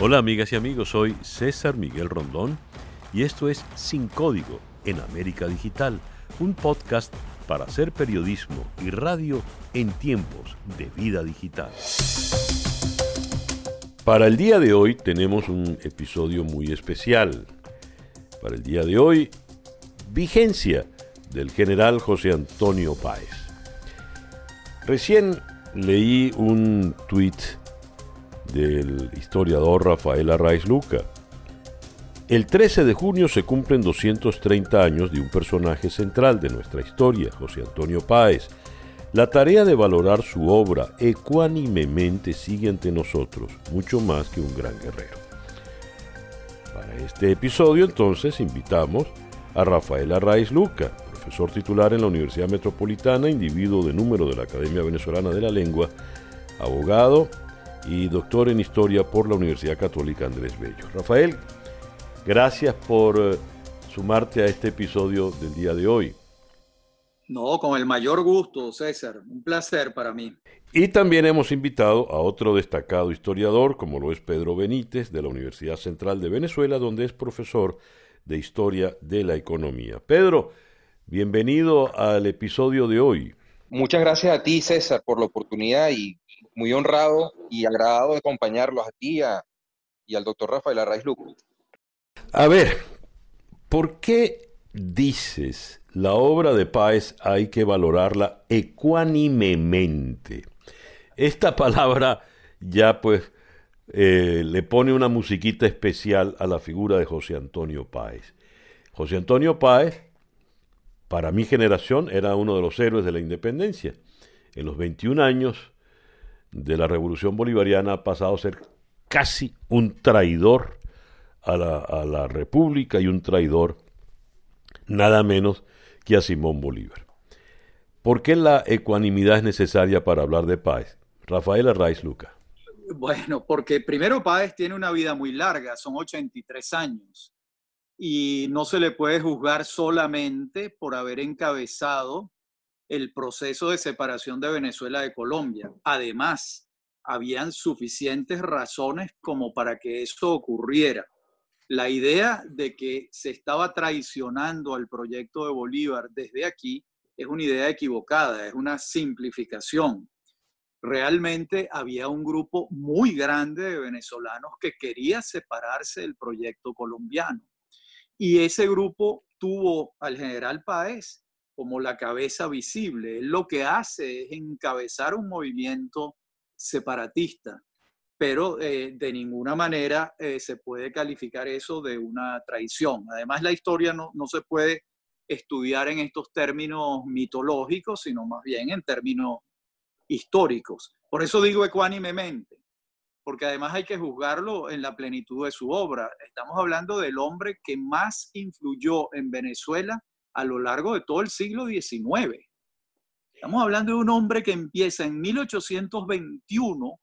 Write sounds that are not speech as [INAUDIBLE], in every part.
Hola amigas y amigos, soy César Miguel Rondón y esto es Sin Código en América Digital, un podcast para hacer periodismo y radio en tiempos de vida digital. Para el día de hoy tenemos un episodio muy especial. Para el día de hoy, vigencia del general José Antonio Páez. Recién leí un tuit del historiador Rafael Arraiz Luca. El 13 de junio se cumplen 230 años de un personaje central de nuestra historia, José Antonio Páez. La tarea de valorar su obra ecuánimemente sigue ante nosotros, mucho más que un gran guerrero. Para este episodio entonces invitamos a Rafael Arraiz Luca, profesor titular en la Universidad Metropolitana, individuo de número de la Academia Venezolana de la Lengua, abogado y doctor en Historia por la Universidad Católica Andrés Bello. Rafael, gracias por eh, sumarte a este episodio del día de hoy. No, con el mayor gusto, César. Un placer para mí. Y también hemos invitado a otro destacado historiador, como lo es Pedro Benítez, de la Universidad Central de Venezuela, donde es profesor de Historia de la Economía. Pedro, bienvenido al episodio de hoy. Muchas gracias a ti, César, por la oportunidad y muy honrado y agradado de acompañarlos a ti y al doctor Rafael Arraiz Luco. A ver, ¿por qué dices la obra de Páez hay que valorarla ecuánimemente? Esta palabra ya pues eh, le pone una musiquita especial a la figura de José Antonio Páez. José Antonio Páez, para mi generación, era uno de los héroes de la independencia. En los 21 años de la revolución bolivariana ha pasado a ser casi un traidor a la, República y un traidor nada menos que a Simón Bolívar. ¿Por qué la ecuanimidad es necesaria para hablar de Páez? Rafael Arraiz Luca. Bueno, porque primero Páez tiene una vida muy larga, son 83 años, y no se le puede juzgar solamente por haber encabezado el proceso de separación de Venezuela de Colombia. Además, habían suficientes razones como para que eso ocurriera. La idea de que se estaba traicionando al proyecto de Bolívar desde aquí es una idea equivocada, es una simplificación. Realmente había un grupo muy grande de venezolanos que quería separarse del proyecto colombiano. Y ese grupo tuvo al general Páez como la cabeza visible. Lo que hace es encabezar un movimiento separatista, pero eh, de ninguna manera eh, se puede calificar eso de una traición. Además, la historia no, no se puede estudiar en estos términos mitológicos, sino más bien en términos históricos. Por eso digo ecuánimemente, porque además hay que juzgarlo en la plenitud de su obra. Estamos hablando del hombre que más influyó en Venezuela a lo largo de todo el siglo XIX. Estamos hablando de un hombre que empieza en 1821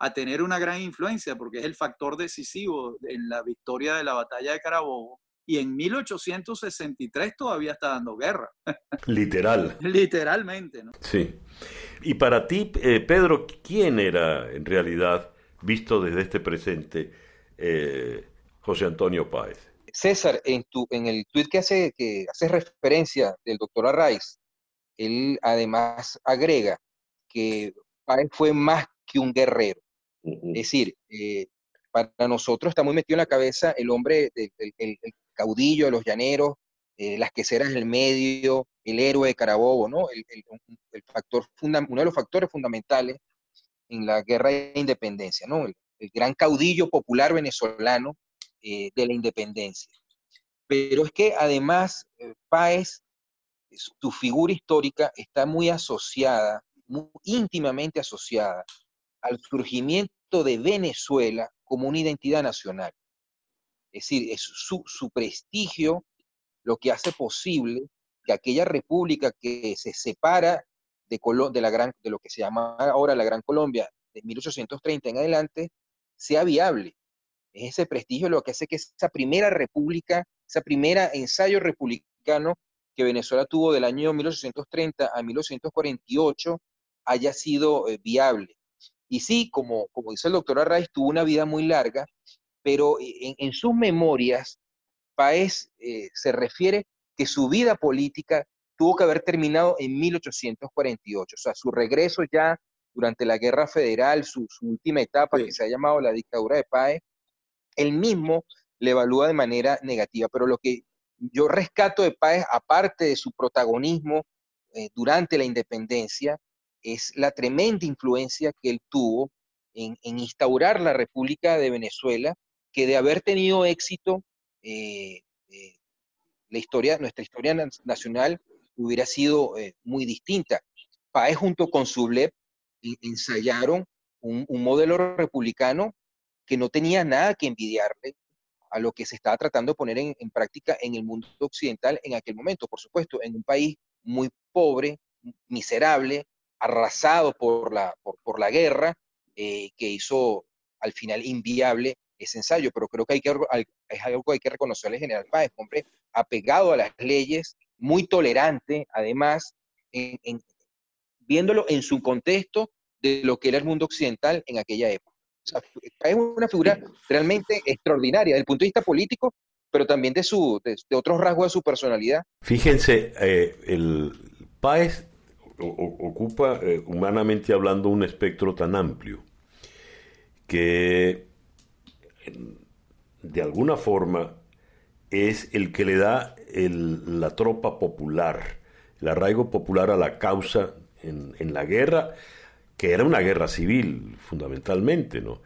a tener una gran influencia porque es el factor decisivo en la victoria de la batalla de Carabobo y en 1863 todavía está dando guerra. [LAUGHS] Literal. Literalmente, ¿no? Sí. Y para ti, eh, Pedro, ¿quién era en realidad, visto desde este presente, eh, José Antonio Páez? César, en, tu, en el tuit que hace, que hace referencia del doctor Arraiz, él además agrega que Páez fue más que un guerrero. Es decir, eh, para nosotros está muy metido en la cabeza el hombre, el, caudillo de los llaneros, eh, las queseras del medio, el héroe de Carabobo, ¿no? El, factor uno de los factores fundamentales en la guerra de independencia, ¿no? el gran caudillo popular venezolano eh, de la independencia. Pero es que además eh, Páez, su figura histórica está muy asociada, muy íntimamente asociada al surgimiento de Venezuela como una identidad nacional. Es decir, es su, su prestigio lo que hace posible que aquella república que se separa de, de, la gran, de lo que se llama ahora la Gran Colombia de 1830 en adelante sea viable. Es ese prestigio lo que hace que esa primera república, esa primera ensayo republicano que Venezuela tuvo del año 1830 a 1848 haya sido eh, viable. Y sí, como, como dice el doctor Arraiz, tuvo una vida muy larga, pero en, sus memorias, Paez eh, se refiere que su vida política tuvo que haber terminado en 1848, o sea, su regreso ya durante la Guerra Federal, su, última etapa, que se ha llamado la dictadura de Paez, él mismo le evalúa de manera negativa, pero lo que yo rescato de Páez, aparte de su protagonismo eh, durante la independencia, es la tremenda influencia que él tuvo en, instaurar la República de Venezuela, que de haber tenido éxito, eh, eh, la historia, nuestra historia nacional hubiera sido muy distinta. Páez junto con Sublet ensayaron un, un modelo republicano que no tenía nada que envidiarle a lo que se estaba tratando de poner en, práctica en el mundo occidental en aquel momento. Por supuesto, en un país muy pobre, miserable, arrasado por la, por, la guerra, eh, que hizo al final inviable ese ensayo. Pero creo que, hay que es algo que hay que reconocerle al general Páez, hombre apegado a las leyes, muy tolerante, además, viéndolo en su contexto de lo que era el mundo occidental en aquella época es una figura realmente extraordinaria desde el punto de vista político, pero también de, su, de, otros rasgos de su personalidad. Fíjense, eh, el Páez ocupa, eh, humanamente hablando, un espectro tan amplio que de alguna forma es el que le da la tropa popular, el arraigo popular a la causa en, la guerra que era una guerra civil, fundamentalmente, ¿no?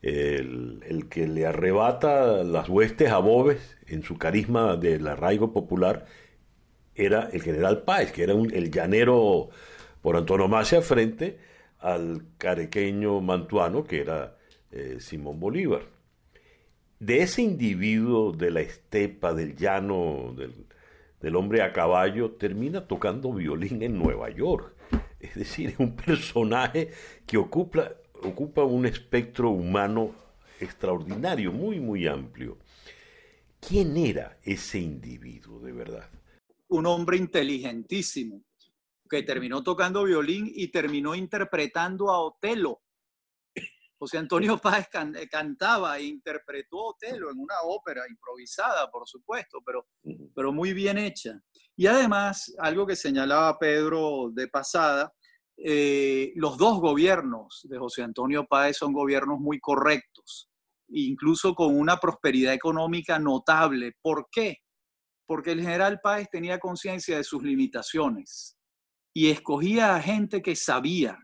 El, que le arrebata las huestes a Bobes en su carisma del arraigo popular era el general Páez, que era el llanero por antonomasia frente al carequeño mantuano que era eh, Simón Bolívar. De ese individuo de la estepa, del llano, del, del hombre a caballo, termina tocando violín en Nueva York es decir, es un personaje que ocupa, ocupa un espectro humano extraordinario, muy, muy amplio. ¿Quién era ese individuo de verdad? Un hombre inteligentísimo, que terminó tocando violín y terminó interpretando a Otelo. José Antonio [LAUGHS] Páez cantaba e interpretó Otelo en una ópera improvisada, por supuesto, pero, pero muy bien hecha. Y además, algo que señalaba Pedro de pasada, eh, los dos gobiernos de José Antonio Páez son gobiernos muy correctos, incluso con una prosperidad económica notable. ¿Por qué? Porque el general Páez tenía conciencia de sus limitaciones y escogía a gente que sabía.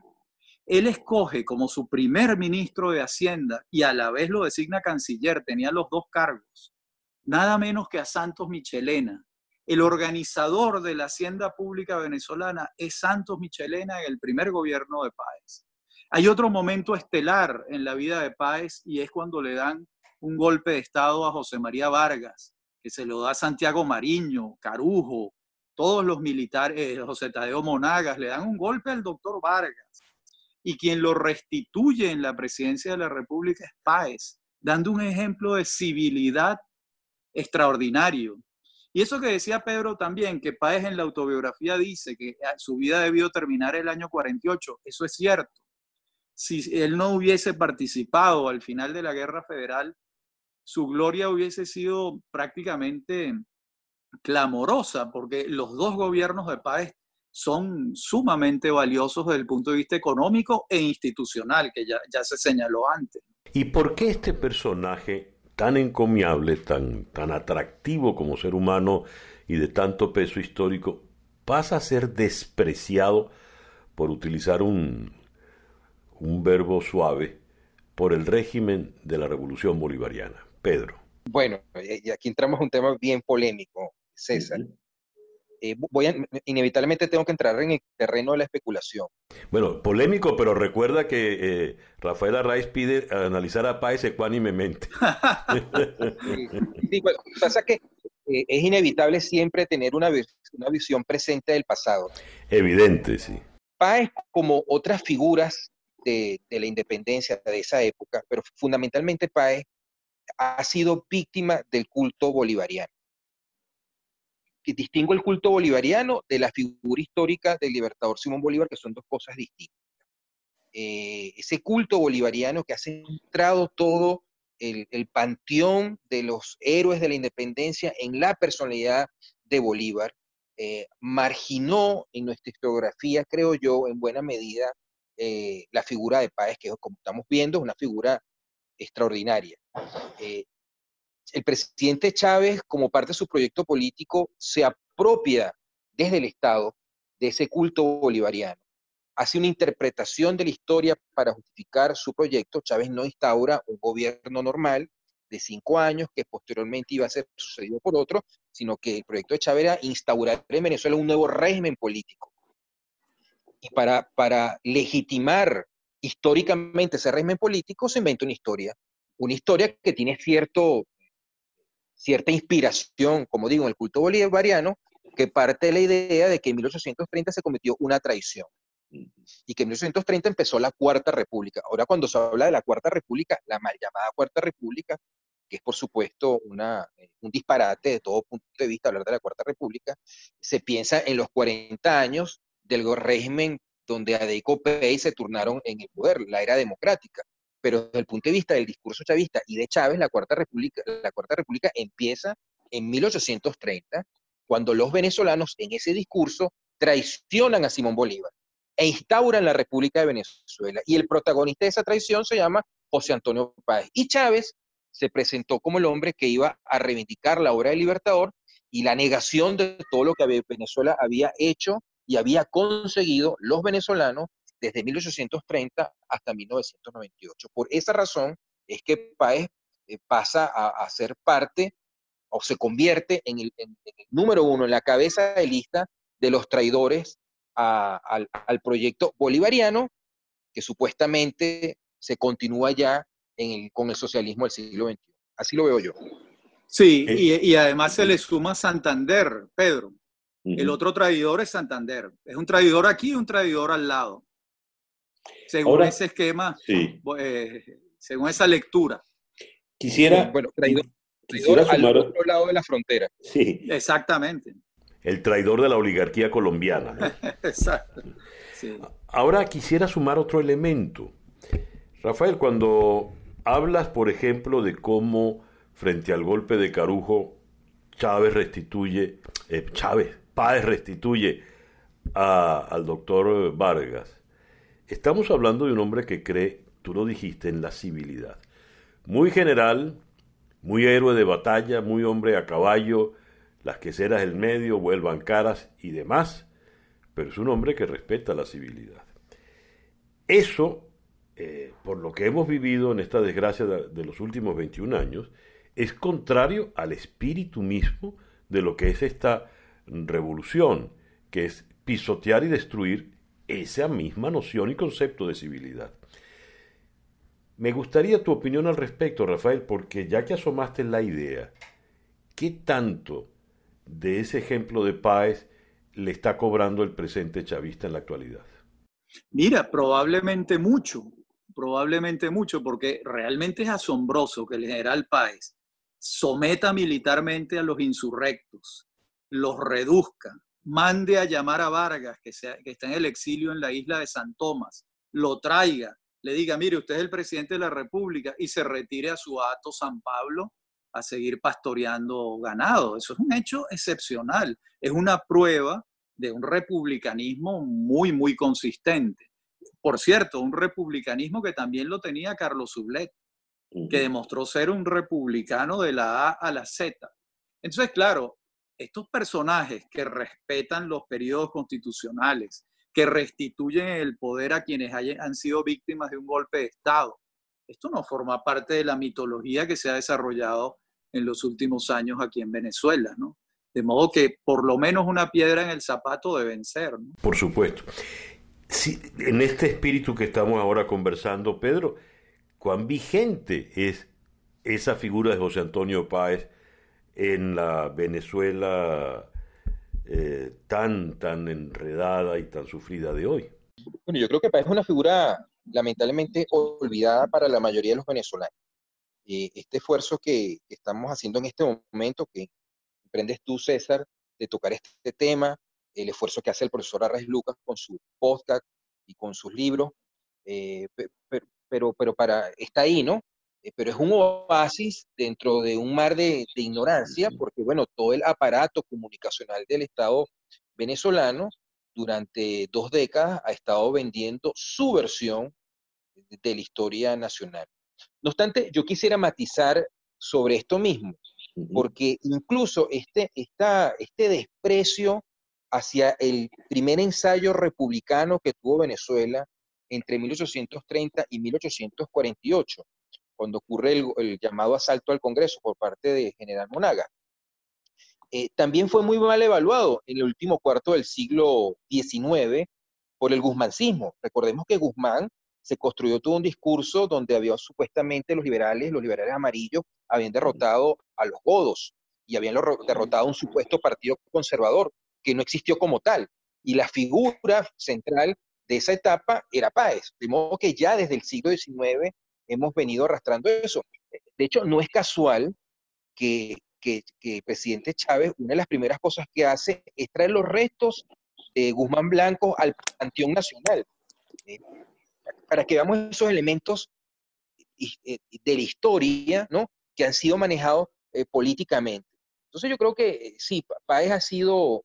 Él escoge como su primer ministro de Hacienda y a la vez lo designa canciller, tenía los dos cargos, nada menos que a Santos Michelena, el organizador de la hacienda pública venezolana es Santos Michelena en el primer gobierno de Páez. Hay otro momento estelar en la vida de Páez y es cuando le dan un golpe de Estado a José María Vargas, que se lo da Santiago Mariño, Carujo, todos los militares, eh, José Tadeo Monagas, le dan un golpe al doctor Vargas. Y quien lo restituye en la presidencia de la República es Páez, dando un ejemplo de civilidad extraordinario. Y eso que decía Pedro también, que Páez en la autobiografía dice que ah, su vida debió terminar el año 48, eso es cierto. Si él no hubiese participado al final de la Guerra Federal, su gloria hubiese sido prácticamente clamorosa, porque los dos gobiernos de Páez son sumamente valiosos desde el punto de vista económico e institucional, que ya, ya se señaló antes. ¿Y por qué este personaje tan encomiable, tan, tan atractivo como ser humano y de tanto peso histórico, pasa a ser despreciado, por utilizar un, un verbo suave, por el régimen de la Revolución Bolivariana. Pedro. Bueno, y aquí entramos a un tema bien polémico, César. Eh, voy inevitablemente tengo que entrar en el terreno de la especulación. Bueno, polémico, pero recuerda que eh, Rafael Arraiz pide analizar a Páez ecuánimemente. sí, pasa que eh, es inevitable siempre tener una, una visión presente del pasado. Evidente, sí. Páez, como otras figuras de, de la independencia de esa época, pero fundamentalmente Páez ha sido víctima del culto bolivariano que distingo el culto bolivariano de la figura histórica del libertador Simón Bolívar, que son dos cosas distintas. eh, ese culto bolivariano que ha centrado todo el, panteón de los héroes de la independencia en la personalidad de Bolívar, eh, marginó en nuestra historiografía, creo yo, en buena medida, eh, la figura de Páez, que como estamos viendo es una figura extraordinaria. El presidente Chávez, como parte de su proyecto político, se apropia desde el Estado de ese culto bolivariano hace una interpretación de la historia para justificar su proyecto. Chávez no instaura un gobierno normal de cinco años que posteriormente iba a ser sucedido por otro, sino que el proyecto de Chávez era instaurar en Venezuela un nuevo régimen político. Y para, para legitimar históricamente ese régimen político se inventa una historia, una historia que tiene cierto, cierta inspiración, como digo, en el culto bolivariano, que parte de la idea de que en 1830 se cometió una traición y que en 1830 empezó la Cuarta República. Ahora cuando se habla de la Cuarta República, la mal llamada Cuarta República, que es por supuesto una, eh, un disparate de todo punto de vista hablar de la Cuarta República, se piensa en los 40 años del régimen donde Adeco Pey se turnaron en el poder, la era democrática. Pero desde el punto de vista del discurso chavista y de Chávez, la Cuarta República, empieza en 1830, cuando los venezolanos en ese discurso traicionan a Simón Bolívar e instauran la República de Venezuela. Y el protagonista de esa traición se llama José Antonio Páez. Y Chávez se presentó como el hombre que iba a reivindicar la obra del Libertador y la negación de todo lo que Venezuela había hecho y había conseguido los venezolanos desde 1830 hasta 1998. Por esa razón es que Páez eh, pasa a, ser parte o se convierte en el, en el número uno, en la cabeza de lista de los traidores al, proyecto bolivariano que supuestamente se continúa ya con el socialismo del siglo XXI. Así lo veo yo. Sí, y, además se le suma Santander, Pedro. El otro traidor es Santander. Es un traidor aquí y un traidor al lado. Según ese esquema, eh, según esa lectura. Quisiera. Bueno, traidor, traidor al otro lado de la frontera. Sí. Exactamente el traidor de la oligarquía colombiana. [LAUGHS] Exacto. Ahora quisiera sumar otro elemento. Rafael, cuando hablas, por ejemplo, de cómo frente al golpe de Carujo, Chávez restituye, eh, Chávez, Páez restituye al doctor Vargas, estamos hablando de un hombre que cree, tú lo dijiste, en la civilidad. Muy general, muy héroe de batalla, muy hombre a caballo, las queseras del medio vuelvan caras y demás, pero es un hombre que respeta la civilidad. Eso, eh, por lo que hemos vivido en esta desgracia de, los últimos 21 años, es contrario al espíritu mismo de lo que es esta revolución, que es pisotear y destruir esa misma noción y concepto de civilidad. Me gustaría tu opinión al respecto, Rafael, porque ya que asomaste la idea, ¿qué tanto de ese ejemplo de Páez le está cobrando el presente chavista en la actualidad? Mira, probablemente mucho, probablemente mucho, porque realmente es asombroso que el general Páez someta militarmente a los insurrectos, los reduzca, mande a llamar a Vargas, que, que está en el exilio en la isla de San Tomás, lo traiga, le diga, mire, usted es el presidente de la República y se retire a su ato San Pablo a seguir pastoreando ganado. Eso es un hecho excepcional. Es una prueba de un republicanismo muy, muy consistente. Por cierto, un republicanismo que también lo tenía Carlos Sublet, que demostró ser un republicano de la A a la Z. Entonces, claro, estos personajes que respetan los periodos constitucionales, que restituyen el poder a quienes han sido víctimas de un golpe de Estado, esto no forma parte de la mitología que se ha desarrollado en los últimos años aquí en Venezuela, ¿no? De modo que por lo menos una piedra en el zapato deben ser. ¿no? Por supuesto. en este espíritu que estamos ahora conversando, Pedro, ¿cuán vigente es esa figura de José Antonio Páez en la Venezuela eh, tan, tan enredada y tan sufrida de hoy? Bueno, yo creo que es una figura lamentablemente olvidada para la mayoría de los venezolanos. Eh, este esfuerzo que, estamos haciendo en este momento, que emprendes tú, César, de tocar este tema, el esfuerzo que hace el profesor Arraes Lucas con su podcast y con sus libros, eh, pero, pero para, está ahí, ¿no? Eh, pero es un oasis dentro de un mar de, ignorancia, porque bueno, todo el aparato comunicacional del Estado venezolano durante dos décadas ha estado vendiendo su versión de la historia nacional. No obstante, yo quisiera matizar sobre esto mismo, porque incluso este, este desprecio hacia el primer ensayo republicano que tuvo Venezuela entre 1830 y 1848, cuando ocurre el, llamado asalto al Congreso por parte de General Monaga. Eh, también fue muy mal evaluado en el último cuarto del siglo XIX por el guzmancismo. Recordemos que Guzmán se construyó todo un discurso donde había supuestamente los liberales, los liberales amarillos, habían derrotado a los godos y habían derrotado a un supuesto partido conservador que no existió como tal. Y la figura central de esa etapa era Páez. De modo que ya desde el siglo XIX hemos venido arrastrando eso. De hecho, no es casual que, que, el presidente Chávez, una de las primeras cosas que hace es traer los restos de Guzmán Blanco al Panteón Nacional, eh, para que veamos esos elementos eh, de la historia, ¿no? Que han sido manejados eh, políticamente. Entonces yo creo que sí, Páez ha sido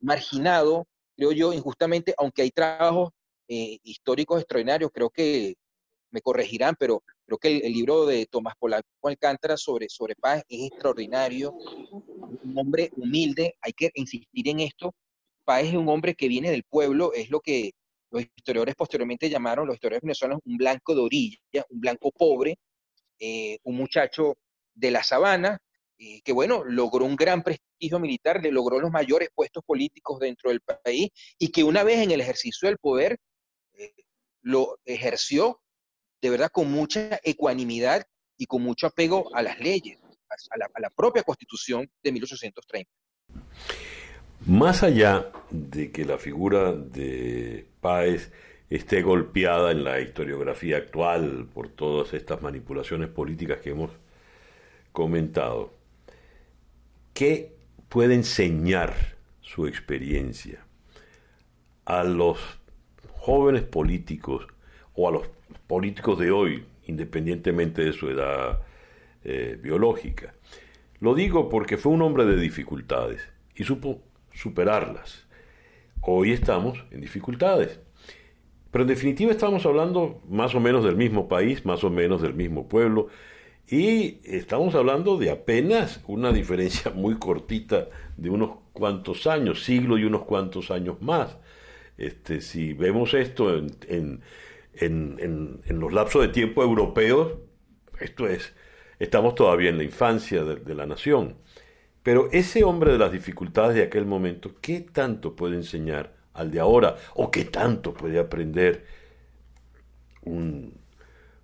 marginado, creo yo, injustamente, aunque hay trabajos históricos extraordinarios, creo que me corregirán, pero creo que el, libro de Tomás Polaco Alcántara sobre, sobre paz es extraordinario. Un hombre humilde, hay que insistir en esto. Paz es un hombre que viene del pueblo, es lo que los historiadores posteriormente llamaron, los historiadores venezolanos, un blanco de orilla, un blanco pobre, eh, un muchacho de la sabana, eh, que bueno, logró un gran prestigio militar, le logró los mayores puestos políticos dentro del país y que una vez en el ejercicio del poder eh, lo ejerció de verdad con mucha ecuanimidad y con mucho apego a las leyes, a la, propia constitución de 1830. Más allá de que la figura de Páez esté golpeada en la historiografía actual por todas estas manipulaciones políticas que hemos comentado, ¿qué puede enseñar su experiencia a los jóvenes políticos o a los políticos de hoy, independientemente de su edad eh, biológica. Lo digo porque fue un hombre de dificultades y supo superarlas. Hoy estamos en dificultades. Pero en definitiva estamos hablando más o menos del mismo país, más o menos del mismo pueblo, y estamos hablando de apenas una diferencia [LAUGHS] muy cortita de unos cuantos años, siglo y unos cuantos años más. Este, si vemos esto en en, los lapsos de tiempo europeos, esto es, estamos todavía en la infancia de, la nación. Pero ese hombre de las dificultades de aquel momento, ¿qué tanto puede enseñar al de ahora? ¿O qué tanto puede aprender un,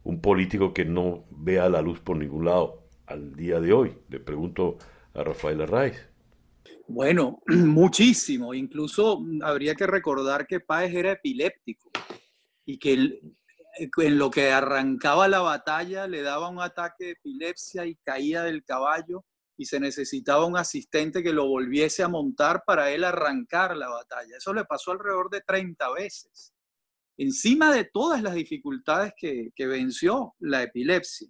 un político que no vea la luz por ningún lado al día de hoy? Le pregunto a Rafael Arraiz. Bueno, [CLEARS THROAT] muchísimo. Incluso habría que recordar que Páez era epiléptico y que en lo que arrancaba la batalla le daba un ataque de epilepsia y caía del caballo y se necesitaba un asistente que lo volviese a montar para él arrancar la batalla. Eso le pasó alrededor de 30 veces. Encima de todas las dificultades que, venció la epilepsia.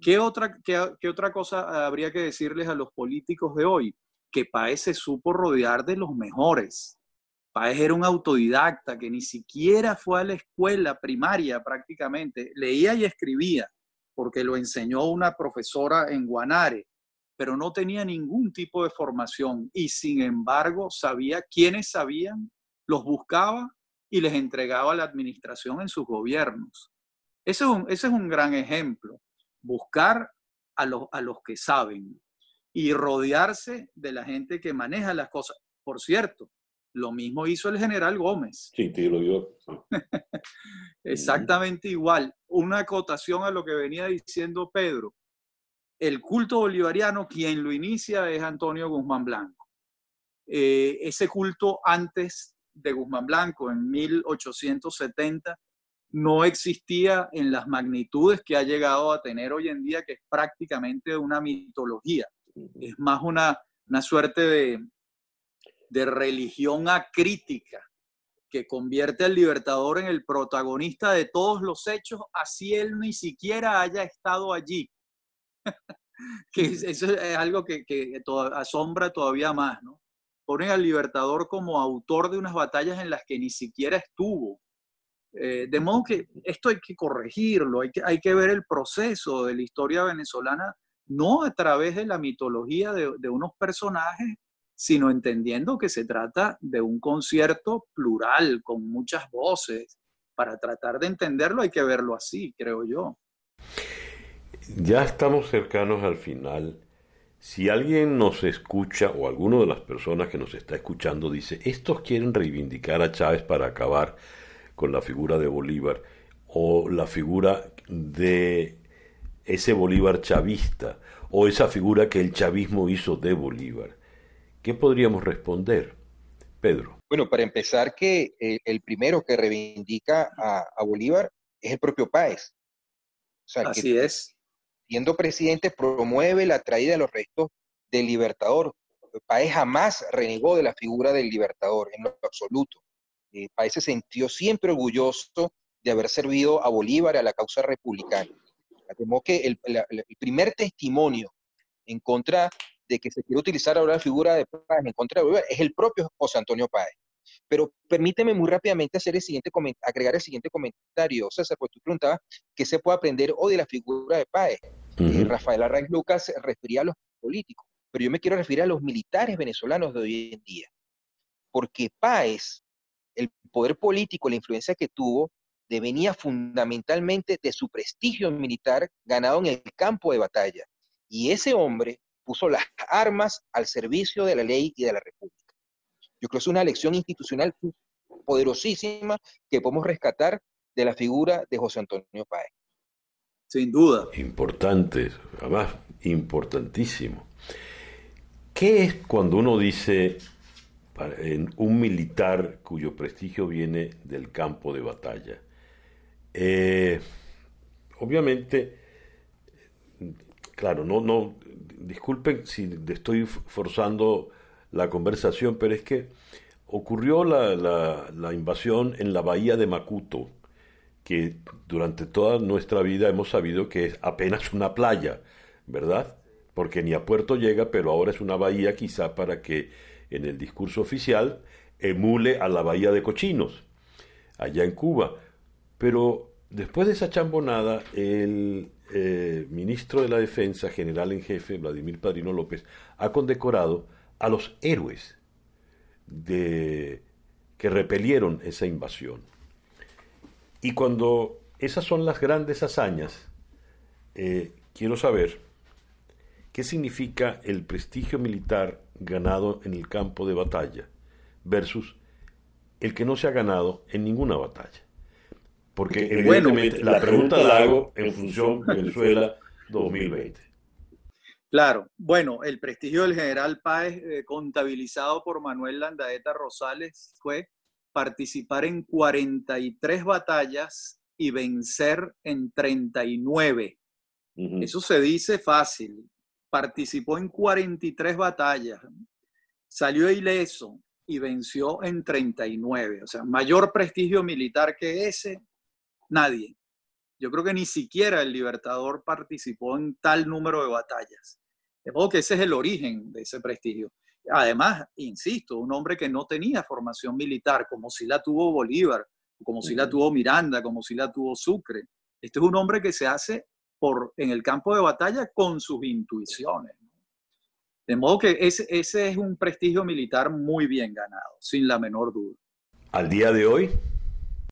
¿Qué otra, qué, qué otra cosa habría que decirles a los políticos de hoy? Que Paez se supo rodear de los mejores, Páez era un autodidacta que ni siquiera fue a la escuela primaria prácticamente, leía y escribía porque lo enseñó una profesora en Guanare, pero no tenía ningún tipo de formación y sin embargo sabía quiénes sabían, los buscaba y les entregaba la administración en sus gobiernos. Ese es un, ese es un gran ejemplo, buscar a los, a los que saben y rodearse de la gente que maneja las cosas. Por cierto, lo mismo hizo el general Gómez. Sí, te lo digo. [LAUGHS] Exactamente igual. Una acotación a lo que venía diciendo Pedro. El culto bolivariano, quien lo inicia es Antonio Guzmán Blanco. Eh, ese culto antes de Guzmán Blanco, en 1870, no existía en las magnitudes que ha llegado a tener hoy en día, que es prácticamente una mitología. Es más una, una suerte de, de religión acrítica que convierte al libertador en el protagonista de todos los hechos, así él ni siquiera haya estado allí. [LAUGHS] que eso es algo que, que asombra todavía más, ¿no? Ponen al libertador como autor de unas batallas en las que ni siquiera estuvo. Eh, de modo que esto hay que corregirlo, hay que, hay que ver el proceso de la historia venezolana, no a través de la mitología de, de unos personajes, sino entendiendo que se trata de un concierto plural, con muchas voces. Para tratar de entenderlo hay que verlo así, creo yo. Ya estamos cercanos al final. Si alguien nos escucha o alguno de las personas que nos está escuchando dice, estos quieren reivindicar a Chávez para acabar con la figura de Bolívar o la figura de ese Bolívar chavista o esa figura que el chavismo hizo de Bolívar. ¿Qué podríamos responder, Pedro? Bueno, para empezar, que eh, el primero que reivindica a, Bolívar es el propio Páez. Así es. Siendo presidente, promueve la traída de los restos del libertador. Páez jamás renegó de la figura del libertador, en lo absoluto. Eh, Páez se sintió siempre orgulloso de haber servido a Bolívar a la causa republicana. Temo que el, el primer testimonio en contra de que se quiere utilizar ahora la figura de Páez en contra de Bolívar es el propio José Antonio Páez. Pero permíteme muy rápidamente hacer el siguiente agregar el siguiente comentario. César, pues tú preguntabas qué se puede aprender hoy de la figura de Páez. Eh, Rafael Arraiz Lucas se refería a los políticos, pero yo me quiero referir a los militares venezolanos de hoy en día. Porque Páez, el poder político, la influencia que tuvo, devenía fundamentalmente de su prestigio militar ganado en el campo de batalla. Y ese hombre puso las armas al servicio de la ley y de la república. Yo creo que es una lección institucional poderosísima que podemos rescatar de la figura de José Antonio Páez. Sin duda. Importante, además importantísimo. ¿Qué es cuando uno dice en un militar cuyo prestigio viene del campo de batalla? Eh, obviamente, claro, no, no, disculpen si estoy forzando la conversación, pero es que ocurrió la, invasión en la bahía de Macuto, que durante toda nuestra vida hemos sabido que es apenas una playa, ¿verdad? Porque ni a puerto llega, pero ahora es una bahía quizá para que en el discurso oficial emule a la bahía de Cochinos, allá en Cuba. Pero después de esa chambonada, el eh, ministro de la Defensa, general en jefe, Vladimir Padrino López, ha condecorado a los héroes de, que repelieron esa invasión. Y cuando esas son las grandes hazañas, eh, quiero saber qué significa el prestigio militar ganado en el campo de batalla versus el que no se ha ganado en ninguna batalla. Porque evidentemente la pregunta la hago en función de Venezuela 2020. Claro, bueno, el prestigio del general Páez, eh, contabilizado por Manuel Landaeta Rosales, fue participar en 43 batallas y vencer en 39. Eso se dice fácil. Participó en 43 batallas, salió ileso y venció en 39. O sea, mayor prestigio militar que ese Nadie. Yo creo que ni siquiera el Libertador participó en tal número de batallas. De modo que ese es el origen de ese prestigio. Además, insisto, un hombre que no tenía formación militar, como si la tuvo Bolívar, como si la tuvo Miranda, como si la tuvo Sucre. Este es un hombre que se hace por, en el campo de batalla con sus intuiciones. De modo que ese, ese es un prestigio militar muy bien ganado, sin la menor duda. Al día de hoy,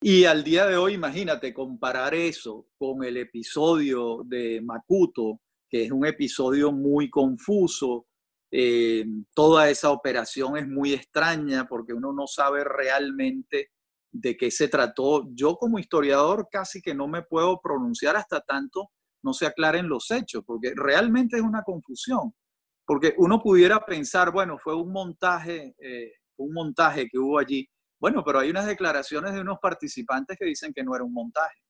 y al día de hoy, imagínate, comparar eso con el episodio de Makuto, que es un episodio muy confuso. Eh, toda esa operación es muy extraña porque uno no sabe realmente de qué se trató. Yo como historiador casi que no me puedo pronunciar hasta tanto no se aclaren los hechos, porque realmente es una confusión. Porque uno pudiera pensar, bueno, fue un montaje, eh, un montaje que hubo allí, bueno, pero hay unas declaraciones de unos participantes que dicen que no era un montaje.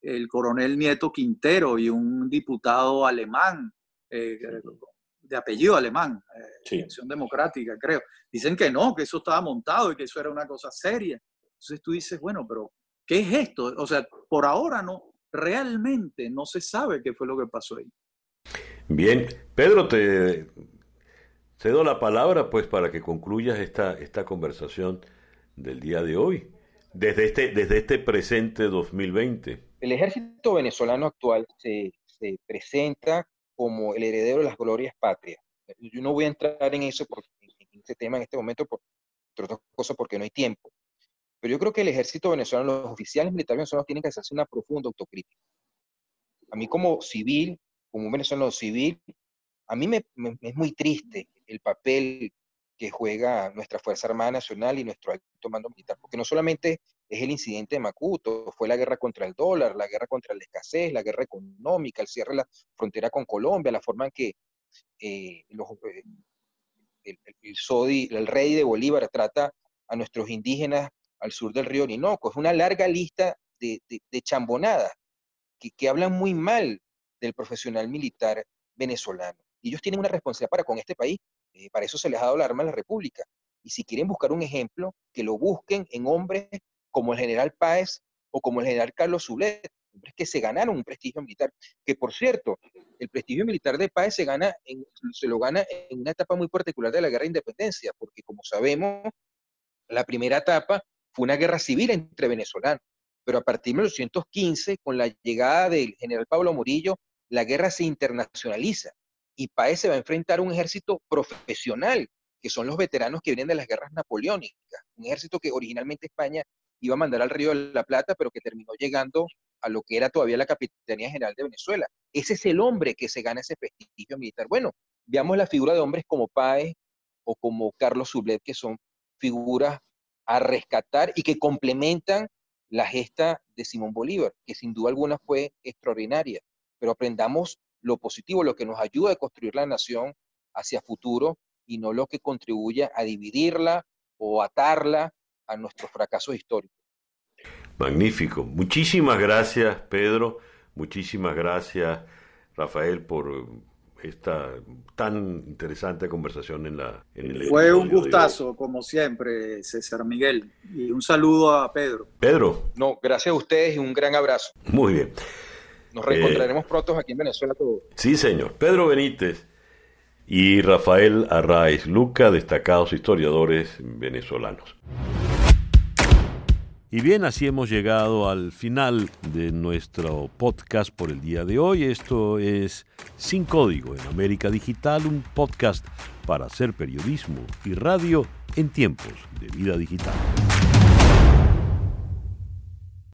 El coronel Nieto Quintero y un diputado alemán, eh, de apellido alemán, eh, Acción Democrática, creo. Dicen que no, que eso estaba montado y que eso era una cosa seria. Entonces tú dices, bueno, pero ¿qué es esto? O sea, por ahora no, realmente no se sabe qué fue lo que pasó ahí. Bien, Pedro, te cedo la palabra pues para que concluyas esta, esta conversación del día de hoy, desde este, desde este presente 2020. El ejército venezolano actual se, se presenta como el heredero de las glorias patrias. Yo no voy a entrar en eso, en este tema en este momento, por, por otras cosas, porque no hay tiempo. Pero yo creo que el ejército venezolano, los oficiales militares venezolanos tienen que hacerse una profunda autocrítica. A mí como civil, como un venezolano civil, a mí me, es muy triste el papel que juega nuestra Fuerza Armada Nacional y nuestro alto mando militar, porque no solamente es el incidente de Macuto, fue la guerra contra el dólar, la guerra contra la escasez, la guerra económica, el cierre de la frontera con Colombia, la forma en que eh, eh, el, el, el rey de Bolívar trata a nuestros indígenas al sur del río Orinoco. Es una larga lista de, chambonadas que hablan muy mal del profesional militar venezolano. Ellos tienen una responsabilidad para con este país. Eh, para eso se les ha dado la arma a la República. Y si quieren buscar un ejemplo, que lo busquen en hombres como el general Páez o como el general Carlos Zulet, hombres que se ganaron un prestigio militar. Que por cierto, el prestigio militar de Páez se, gana se lo gana en una etapa muy particular de la guerra de independencia, porque como sabemos, la primera etapa fue una guerra civil entre venezolanos. Pero a partir de 1915, con la llegada del general Pablo Murillo, la guerra se internacionaliza y Páez se va a enfrentar a un ejército profesional, que son los veteranos que vienen de las guerras napoleónicas, un ejército que originalmente España iba a mandar al Río de la Plata, pero que terminó llegando a lo que era todavía la Capitanía General de Venezuela. Ese es el hombre que se gana ese prestigio militar. Bueno, veamos la figura de hombres como Páez o como Carlos Sublet, que son figuras a rescatar y que complementan la gesta de Simón Bolívar, que sin duda alguna fue extraordinaria. Pero aprendamos lo positivo, lo que nos ayuda a construir la nación hacia futuro y no lo que contribuye a dividirla o atarla a nuestros fracasos históricos. Magnífico. Muchísimas gracias, Pedro. Muchísimas gracias, Rafael, por esta tan interesante conversación en la en Fue un gustazo, como siempre, César Miguel. Y un saludo a Pedro. Pedro. No, gracias a ustedes y un gran abrazo. Muy bien. Nos reencontraremos pronto aquí en Venezuela todos. Sí, señor. Pedro Benítez y Rafael Arraiz Luca, destacados historiadores venezolanos. Y bien, así hemos llegado al final de nuestro podcast por el día de hoy. Esto es Sin Código en América Digital, un podcast para hacer periodismo y radio en tiempos de vida digital.